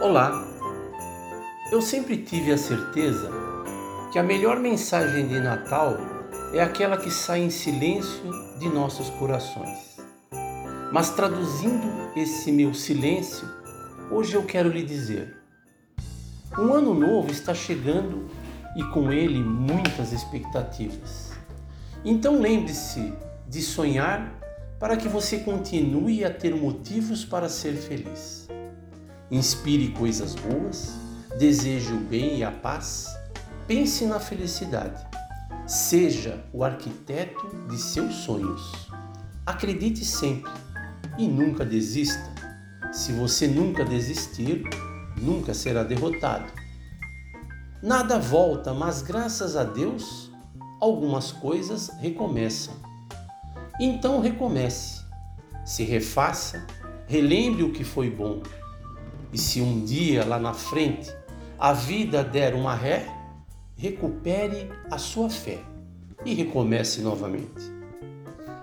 Olá! Eu sempre tive a certeza que a melhor mensagem de Natal é aquela que sai em silêncio de nossos corações. Mas traduzindo esse meu silêncio, hoje eu quero lhe dizer: um ano novo está chegando e com ele muitas expectativas. Então lembre-se de sonhar para que você continue a ter motivos para ser feliz. Inspire coisas boas, deseje o bem e a paz, pense na felicidade. Seja o arquiteto de seus sonhos. Acredite sempre e nunca desista. Se você nunca desistir, nunca será derrotado. Nada volta, mas graças a Deus, algumas coisas recomeçam. Então recomece, se refaça, relembre o que foi bom e se um dia lá na frente a vida der uma ré, recupere a sua fé e recomece novamente.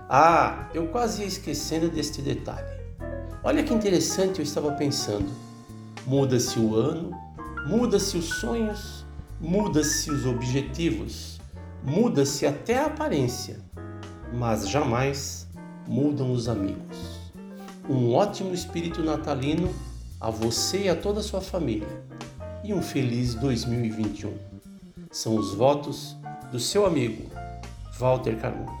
Ah, eu quase ia esquecendo deste detalhe. Olha que interessante eu estava pensando. Muda-se o ano, muda-se os sonhos, muda-se os objetivos, muda-se até a aparência, mas jamais mudam os amigos. Um ótimo espírito natalino a você e a toda a sua família e um feliz 2021. São os votos do seu amigo Walter Carmona.